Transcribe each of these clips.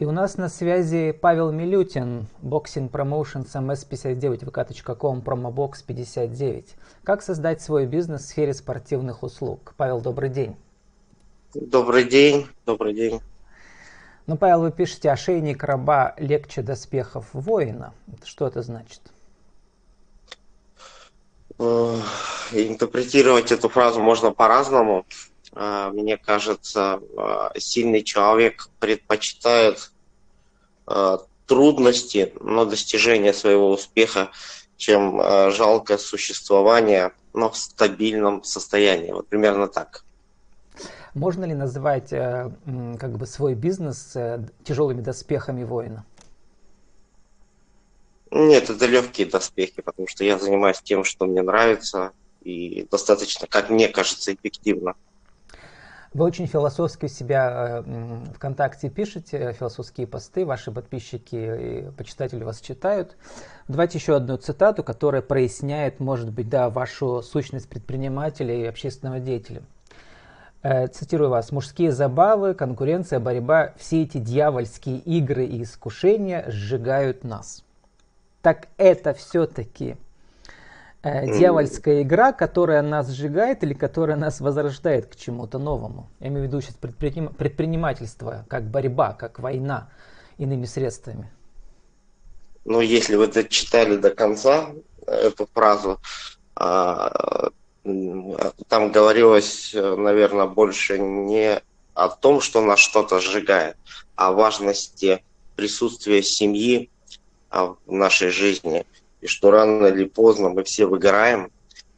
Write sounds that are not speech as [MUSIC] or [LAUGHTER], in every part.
И у нас на связи Павел Милютин, Boxing Promotions ms59 vk.com, промобокс 59. Как создать свой бизнес в сфере спортивных услуг? Павел, добрый день. Добрый день, добрый день. Ну, Павел, вы пишете, ошейник раба легче доспехов воина. Что это значит? Интерпретировать эту фразу можно по-разному. А, мне кажется, а, сильный человек предпочитает а, трудности, но достижение своего успеха, чем жалкое существование, но в стабильном состоянии. Вот примерно так. Можно ли называть э, как бы свой бизнес э, тяжелыми доспехами воина? Нет, это легкие доспехи, потому что я занимаюсь тем, что мне нравится, и достаточно, как мне кажется, эффективно. Вы очень философски у себя э, ВКонтакте пишете, философские посты, ваши подписчики и почитатели вас читают. Давайте еще одну цитату, которая проясняет, может быть, да, вашу сущность предпринимателя и общественного деятеля. Э, цитирую вас, мужские забавы, конкуренция, борьба, все эти дьявольские игры и искушения сжигают нас. Так это все-таки э, дьявольская игра, которая нас сжигает или которая нас возрождает к чему-то новому. Я имею в виду сейчас предприним... предпринимательство, как борьба, как война, иными средствами. Ну, если вы это читали до конца, эту фразу, а, там говорилось, наверное, больше не о том, что нас что-то сжигает, а о важности присутствия семьи а, в нашей жизни, и что рано или поздно мы все выгораем,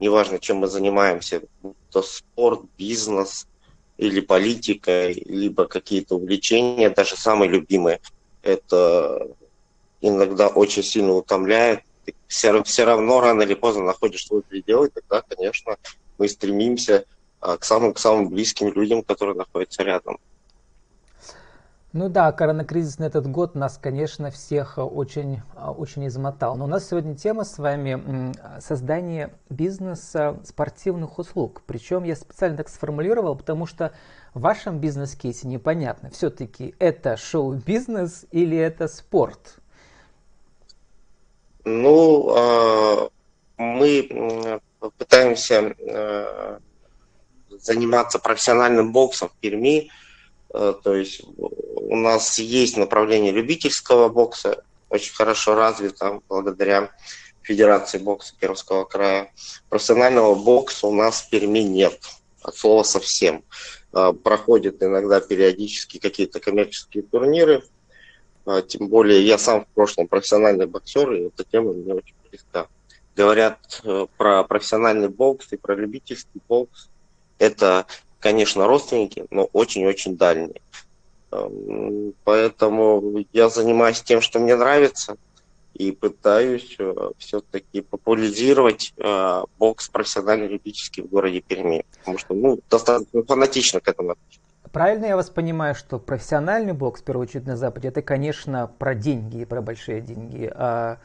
неважно, чем мы занимаемся, то спорт, бизнес или политика, либо какие-то увлечения, даже самые любимые, это иногда очень сильно утомляет, ты все, все равно рано или поздно находишь свой предел, и тогда, конечно, мы стремимся а, к самым, к самым близким людям, которые находятся рядом. Ну да, коронакризис на этот год нас, конечно, всех очень, очень измотал. Но у нас сегодня тема с вами создание бизнеса спортивных услуг. Причем я специально так сформулировал, потому что в вашем бизнес-кейсе непонятно, все-таки это шоу-бизнес или это спорт? Ну, а, мы пытаемся а, заниматься профессиональным боксом в Перми. А, то есть у нас есть направление любительского бокса, очень хорошо развито благодаря Федерации бокса Пермского края. Профессионального бокса у нас в Перми нет, от слова совсем. Проходят иногда периодически какие-то коммерческие турниры, а, тем более я сам в прошлом профессиональный боксер, и эта тема мне очень близка. Говорят э, про профессиональный бокс и про любительский бокс. Это, конечно, родственники, но очень-очень дальние. Эм, поэтому я занимаюсь тем, что мне нравится, и пытаюсь э, все-таки популяризировать э, бокс профессиональный любительский в городе Перми. Потому что ну, достаточно фанатично к этому отношусь. Правильно я вас понимаю, что профессиональный бокс, в первую очередь на Западе, это, конечно, про деньги, про большие деньги. А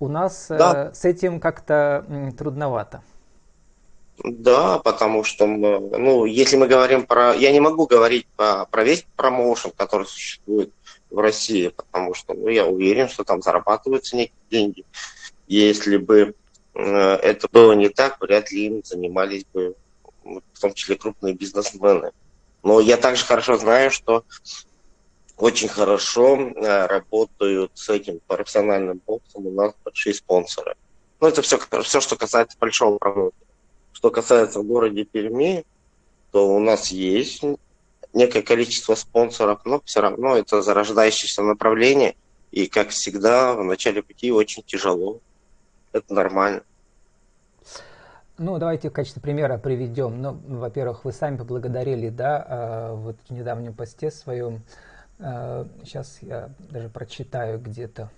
у нас э, да. с этим как-то трудновато. Да, потому что, мы, ну, если мы говорим про... Я не могу говорить про, про весь промоушен, который существует в России, потому что ну, я уверен, что там зарабатываются некие деньги. Если бы это было не так, вряд ли им занимались бы в том числе крупные бизнесмены. Но я также хорошо знаю, что очень хорошо э, работают с этим профессиональным боксом у нас большие спонсоры. Ну, это все, все, что касается большого промоутера. Что касается в городе Перми, то у нас есть некое количество спонсоров, но все равно это зарождающееся направление. И, как всегда, в начале пути очень тяжело. Это нормально. Ну, давайте в качестве примера приведем. Ну, во-первых, вы сами поблагодарили, да, а, вот в недавнем посте своем. Сейчас а, я даже прочитаю где-то.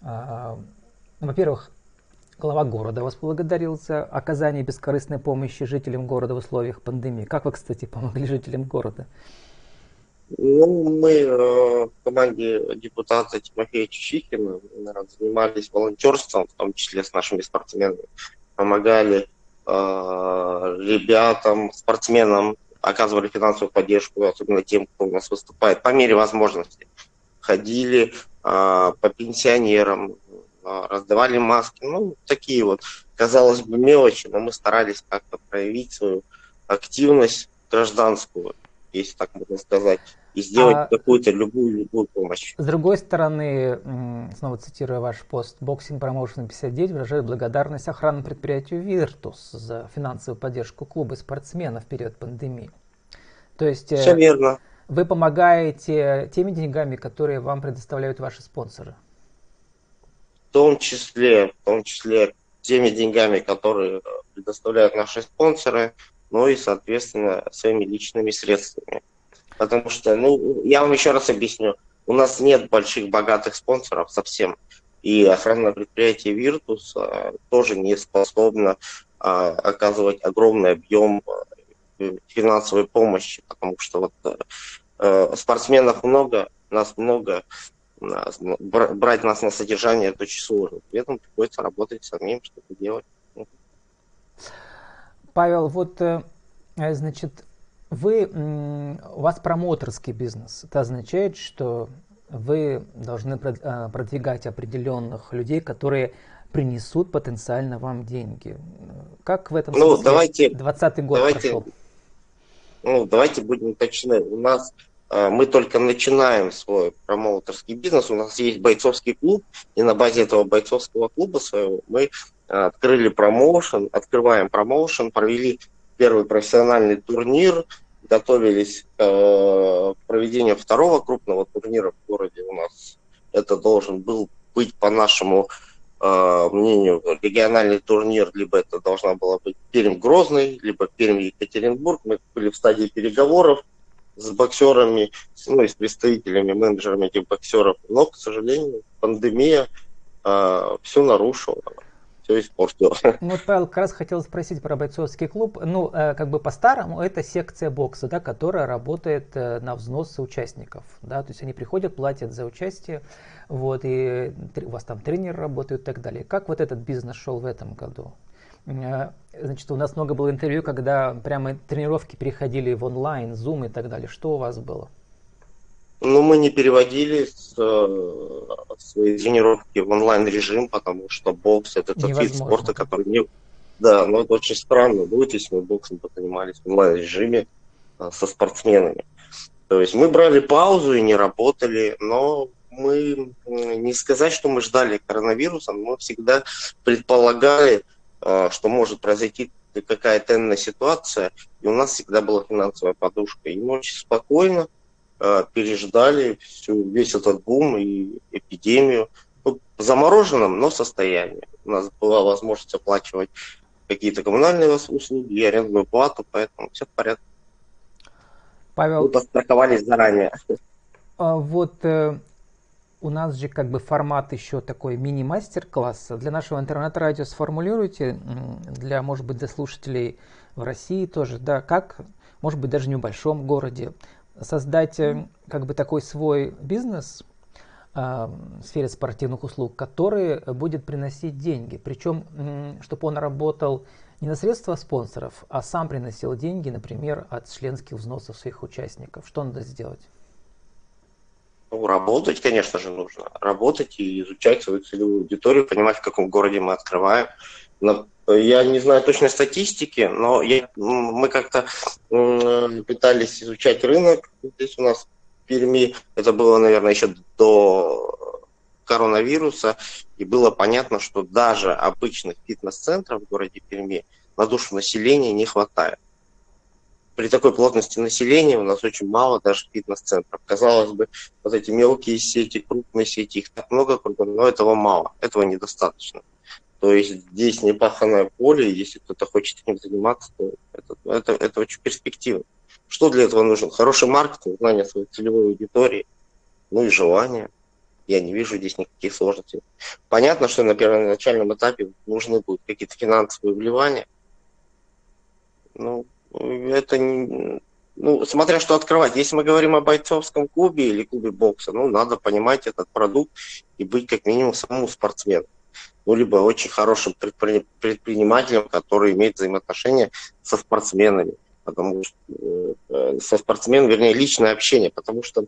А, во-первых, глава города вас поблагодарил за оказание бескорыстной помощи жителям города в условиях пандемии. Как вы, кстати, помогли жителям города? Ну, мы э, в команде депутата Тимофея Чищикина занимались волонтерством, в том числе с нашими спортсменами помогали э, ребятам, спортсменам, оказывали финансовую поддержку, особенно тем, кто у нас выступает, по мере возможности. ходили а, по пенсионерам, раздавали маски, ну, такие вот, казалось бы, мелочи, но мы старались как-то проявить свою активность гражданскую, если так можно сказать, и сделать а, какую-то любую, любую помощь. С другой стороны, снова цитируя ваш пост, Boxing Promotion 59 выражает благодарность охранному предприятию Virtus за финансовую поддержку клуба спортсменов в период пандемии. То есть э, Все верно. вы помогаете теми деньгами, которые вам предоставляют ваши спонсоры. Том числе, в том числе теми деньгами, которые предоставляют наши спонсоры, но и, соответственно, своими личными средствами. Потому что, ну, я вам еще раз объясню, у нас нет больших богатых спонсоров совсем. И охранное предприятие Virtus а, тоже не способно а, оказывать огромный объем а, финансовой помощи, потому что вот спортсменов много, нас много, брать нас на содержание это очень сложно. При этом приходится работать самим, что-то делать. Павел, вот, э, значит, вы, у вас промоутерский бизнес. Это означает, что вы должны а, продвигать определенных людей, которые принесут потенциально вам деньги. Как в этом ну, смысле давайте, 20 год давайте, прошел? Ну, давайте будем точны. У нас мы только начинаем свой промоутерский бизнес. У нас есть бойцовский клуб, и на базе этого бойцовского клуба своего мы а, открыли промоушен, открываем промоушен, провели первый профессиональный турнир, готовились э, к проведению второго крупного турнира в городе у нас. Это должен был быть, по нашему э, мнению, региональный турнир, либо это должна была быть Пермь-Грозный, либо Пермь-Екатеринбург. Мы были в стадии переговоров с боксерами, ну и с представителями, менеджерами этих боксеров. Но, к сожалению, пандемия э, все нарушила все испортил. [LAUGHS] Ну, вот, Павел, как раз хотел спросить про бойцовский клуб. Ну, э, как бы по-старому, это секция бокса, да, которая работает э, на взносы участников, да, то есть они приходят, платят за участие, вот, и у вас там тренер работает и так далее. Как вот этот бизнес шел в этом году? Э, значит, у нас много было интервью, когда прямо тренировки переходили в онлайн, Zoom и так далее. Что у вас было? Ну, мы не переводили с, э, свои тренировки в онлайн-режим, потому что бокс это тот вид спорта, который не... Да, но это очень странно будет, если мы боксом занимались в онлайн-режиме э, со спортсменами. То есть мы брали паузу и не работали, но мы не сказать, что мы ждали коронавируса, но мы всегда предполагали, что может произойти какая-то иная ситуация, и у нас всегда была финансовая подушка. И мы очень спокойно Э, переждали всю, весь этот бум и эпидемию ну, в замороженном, но состоянии. У нас была возможность оплачивать какие-то коммунальные услуги и арендную плату, поэтому все в порядке. Павел, Мы подстраховались заранее. А, вот э, у нас же как бы формат еще такой мини-мастер-класса. Для нашего интернет-радио сформулируйте, для, может быть, для слушателей в России тоже, да, как, может быть, даже в небольшом городе, создать э, как бы такой свой бизнес э, в сфере спортивных услуг, который будет приносить деньги. Причем, чтобы он работал не на средства спонсоров, а сам приносил деньги, например, от членских взносов своих участников. Что надо сделать? Ну, работать, конечно же, нужно. Работать и изучать свою целевую аудиторию, понимать, в каком городе мы открываем. Я не знаю точной статистики, но я, мы как-то пытались изучать рынок здесь у нас в Перми. Это было, наверное, еще до коронавируса, и было понятно, что даже обычных фитнес-центров в городе Перми на душу населения не хватает. При такой плотности населения у нас очень мало даже фитнес-центров. Казалось бы, вот эти мелкие сети, крупные сети, их так много но этого мало, этого недостаточно. То есть здесь непаханное поле, если кто-то хочет этим заниматься, то это, это, это очень перспективно. Что для этого нужно? Хороший маркетинг, знание своей целевой аудитории, ну и желание. Я не вижу здесь никаких сложностей. Понятно, что на первоначальном этапе нужны будут какие-то финансовые вливания. Ну, это не, ну, смотря что открывать. Если мы говорим о бойцовском клубе или клубе бокса, ну, надо понимать этот продукт и быть как минимум самому спортсменом ну, либо очень хорошим предпринимателем, который имеет взаимоотношения со спортсменами, потому что э, со спортсменом, вернее, личное общение, потому что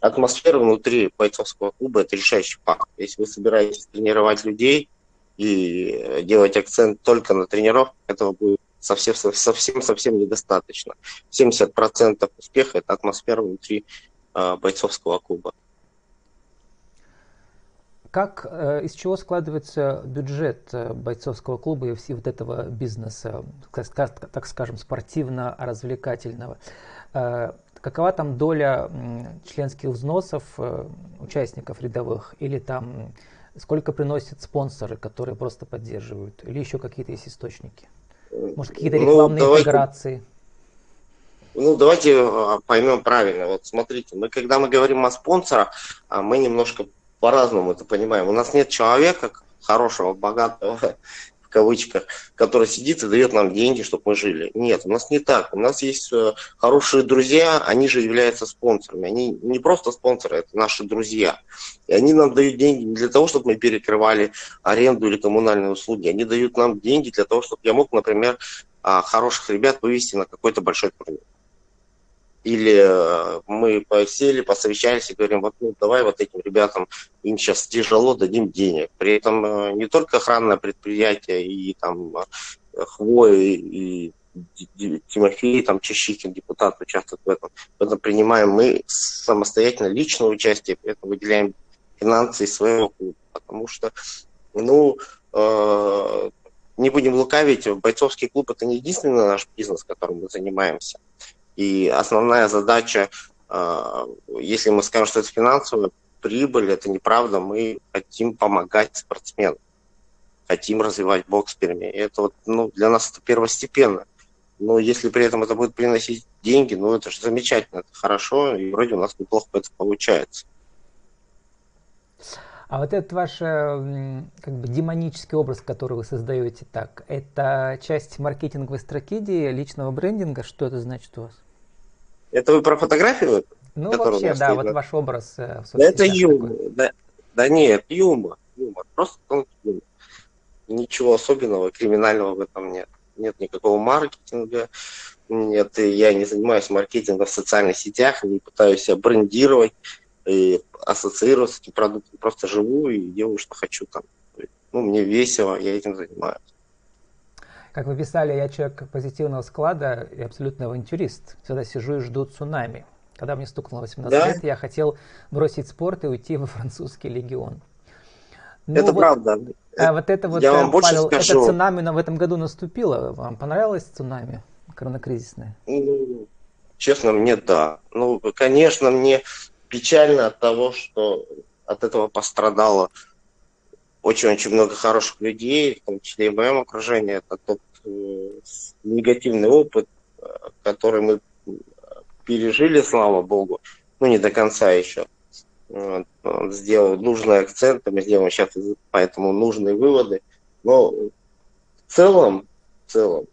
атмосфера внутри бойцовского клуба – это решающий фактор. Если вы собираетесь тренировать людей и делать акцент только на тренировках, этого будет совсем, совсем, совсем недостаточно. 70% успеха – это атмосфера внутри э, бойцовского клуба. Как, э, из чего складывается бюджет э, бойцовского клуба и всего вот этого бизнеса, так скажем, спортивно-развлекательного? Э, какова там доля членских взносов участников рядовых или там сколько приносят спонсоры, которые просто поддерживают, или еще какие-то есть источники? Может, какие-то ну, рекламные ну, давайте, интеграции? Ну, давайте поймем правильно. Вот смотрите, мы когда мы говорим о спонсорах, а мы немножко по-разному это понимаем. У нас нет человека хорошего, богатого, кавычках, который сидит и дает нам деньги, чтобы мы жили. Нет, у нас не так. У нас есть э, хорошие друзья, они же являются спонсорами. Они не просто спонсоры, это наши друзья. И они нам дают деньги не для того, чтобы мы перекрывали аренду или коммунальные услуги. Они дают нам деньги для того, чтобы я мог, например, а, хороших ребят вывести на какой-то большой турнир. Или э, мы посели, посовещались и говорим, вот ну, давай вот этим ребятам, им сейчас тяжело, дадим денег. При этом э, не только охранное предприятие и там э, Хвой и Тимофей, там Чащикин, депутат, участвует в этом. В этом принимаем мы самостоятельно личное участие, при этом выделяем финансы из своего клуба. Потому что, ну, не будем лукавить, бойцовский клуб это не единственный наш бизнес, которым мы занимаемся. И основная задача, а, если мы скажем, что это финансовая прибыль, это неправда, мы хотим помогать спортсменам, хотим развивать бокс в Перми. Это вот, ну, для нас это первостепенно. Но если при этом это будет приносить деньги, ну это же замечательно, это хорошо, и вроде у нас неплохо это получается. А вот этот ваш э, как бы демонический образ, который вы создаете так, это часть маркетинговой стратегии, личного брендинга? Что это значит у вас? Это вы про фотографию? Ну, вообще, да, вот ваш образ. Э, да это юмор. Да, да нет, юмор. Юмор. Просто юмор. Ничего особенного, криминального в этом нет. Нет никакого маркетинга. Нет, я не занимаюсь маркетингом в социальных сетях, не пытаюсь себя брендировать и ассоциировать с этим продуктом. Просто живу и делаю, что хочу там. Ну, мне весело, я этим занимаюсь. Как вы писали, я человек позитивного склада и абсолютно авантюрист. Всегда сижу и жду цунами. Когда мне стукнуло 18 да? лет, я хотел бросить спорт и уйти во французский легион. Ну, это вот, правда. А вот это вот, я вам больше Павел, скажу. это цунами в этом году наступило. Вам понравилось цунами коронакризисное? Ну, честно, мне да. Ну, конечно, мне печально от того, что от этого пострадало очень-очень много хороших людей, в том числе и в моем окружении. Это тот э, негативный опыт, э, который мы пережили, слава богу, ну не до конца еще. Вот, сделал нужные акценты, мы сделаем сейчас поэтому нужные выводы. Но в целом, в целом,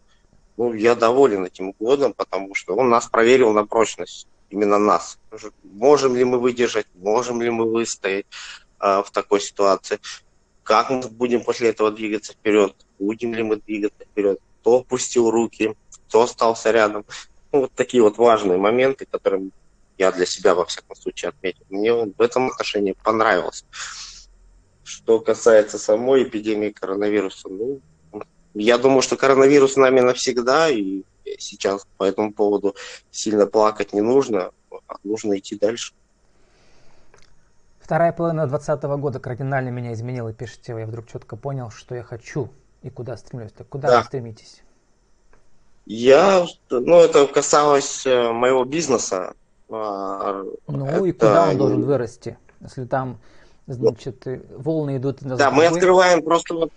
ну, я доволен этим годом, потому что он нас проверил на прочность, именно нас. Можем ли мы выдержать, можем ли мы выстоять э, в такой ситуации как мы будем после этого двигаться вперед, будем ли мы двигаться вперед, кто опустил руки, кто остался рядом. Ну, вот такие вот важные моменты, которые я для себя, во всяком случае, отметил. Мне он в этом отношении понравился. Что касается самой эпидемии коронавируса, ну, я думаю, что коронавирус с нами навсегда, и сейчас по этому поводу сильно плакать не нужно, а нужно идти дальше. Вторая половина 2020 года кардинально меня изменила, пишите вы. Я вдруг четко понял, что я хочу и куда стремлюсь. Так куда да. вы стремитесь? Я, ну, это касалось э, моего бизнеса. А, ну это... и куда он должен вырасти, если там, значит, волны идут. Да, мы открываем просто вот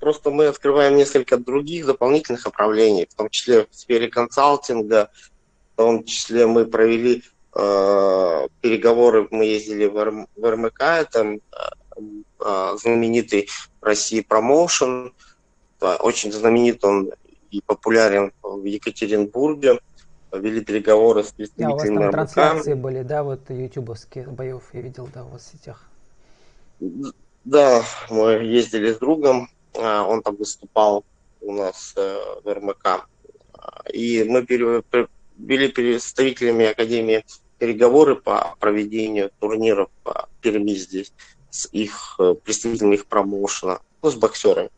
просто мы открываем несколько других дополнительных направлений, в том числе в сфере консалтинга, в том числе мы провели Э, переговоры мы ездили в, РМ, в РМК, это э, знаменитый в России промоушен, очень знаменит он и популярен в Екатеринбурге. Вели переговоры с представителями да, у вас там РМК. трансляции были, да, вот ютубовских боев, я видел, да, в сетях. Да, мы ездили с другом, он там выступал у нас в РМК. И мы были представителями Академии переговоры по проведению турниров по Перми здесь с их э, представителями их промоушена, ну, с боксерами.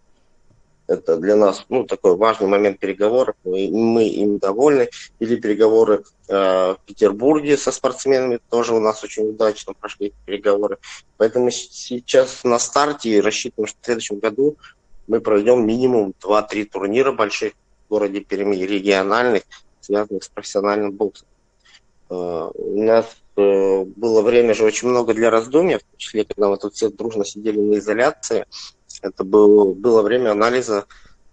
Это для нас ну, такой важный момент переговоров. Мы, мы им довольны. Или переговоры э, в Петербурге со спортсменами тоже у нас очень удачно прошли переговоры. Поэтому сейчас на старте рассчитываем, что в следующем году мы проведем минимум 2-3 турнира больших в городе Перми, региональных, связанных с профессиональным боксом. Э, у нас э, было время же очень много для раздумья, в том числе, когда мы тут все дружно сидели на изоляции. Это было, было время анализа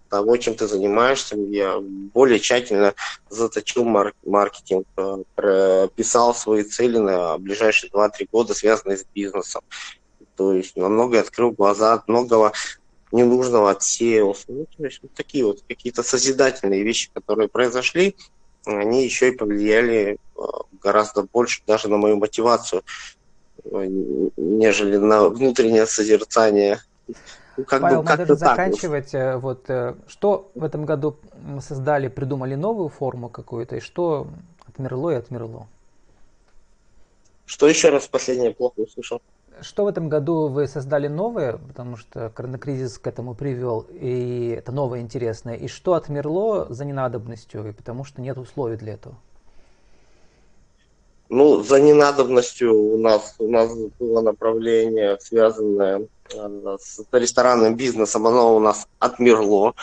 того, чем ты занимаешься. Я более тщательно заточил марк маркетинг, э, прописал свои цели на ближайшие 2-3 года, связанные с бизнесом. То есть намного открыл глаза от многого ненужного отсеялся. Ну, то есть вот такие вот какие-то созидательные вещи, которые произошли, они еще и повлияли э, гораздо больше даже на мою мотивацию, э, нежели на внутреннее созерцание. Ну, как Павел, бы, как надо заканчивать. Так. Э, вот, что в этом году создали, придумали новую форму какую-то, и что отмерло и отмерло? Что еще раз последнее плохо услышал? Что в этом году вы создали новое, потому что коронакризис к этому привел, и это новое интересное, и что отмерло за ненадобностью, и потому что нет условий для этого? Ну, за ненадобностью у нас, у нас было направление, связанное э, с ресторанным бизнесом, оно у нас отмерло.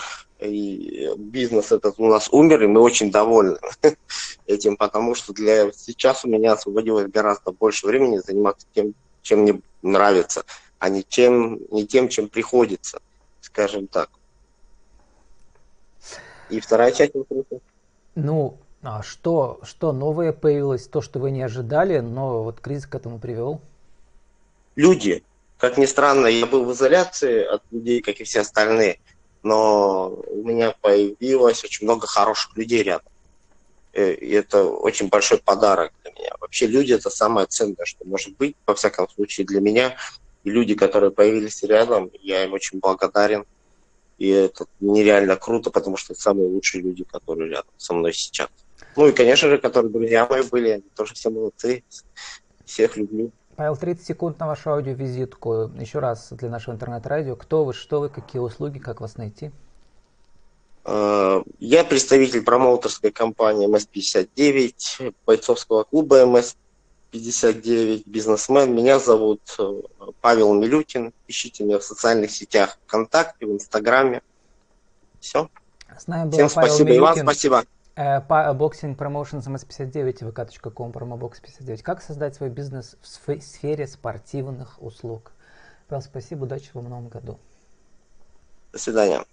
И бизнес этот у нас умер, и мы очень довольны [LAUGHS] этим, потому что для сейчас у меня освободилось гораздо больше времени заниматься тем, чем мне нравится, а не, чем, не тем, чем приходится, скажем так. И вторая часть вопроса. Ну, что, что новое появилось, то, что вы не ожидали, но вот кризис к этому привел? Люди. Как ни странно, я был в изоляции от людей, как и все остальные, но у меня появилось очень много хороших людей рядом. Э, и это очень большой подарок для меня. Вообще люди это самое ценное, что может быть, во всяком случае, для меня. И люди, которые появились рядом, я им очень благодарен. И это нереально круто, потому что это самые лучшие люди, которые рядом со мной сейчас. Ну и, конечно же, которые друзья мои были, они тоже все молодцы. Всех люблю. Павел, 30 секунд на вашу аудиовизитку. Еще раз для нашего интернет-радио. Кто вы, что вы, какие услуги, как вас найти? Э, я представитель промоутерской компании МС-59, бойцовского клуба МС-59, бизнесмен. Меня зовут э, Павел Милютин. Ищите меня в социальных сетях ВКонтакте, в Инстаграме. Все. С нами был Всем Павел спасибо. Милютин. И вам спасибо. Boxing Promotion МС-59, vk.com, promobox59. Как создать свой бизнес в сфере спортивных услуг? Спасибо, удачи вам в новом году. До свидания.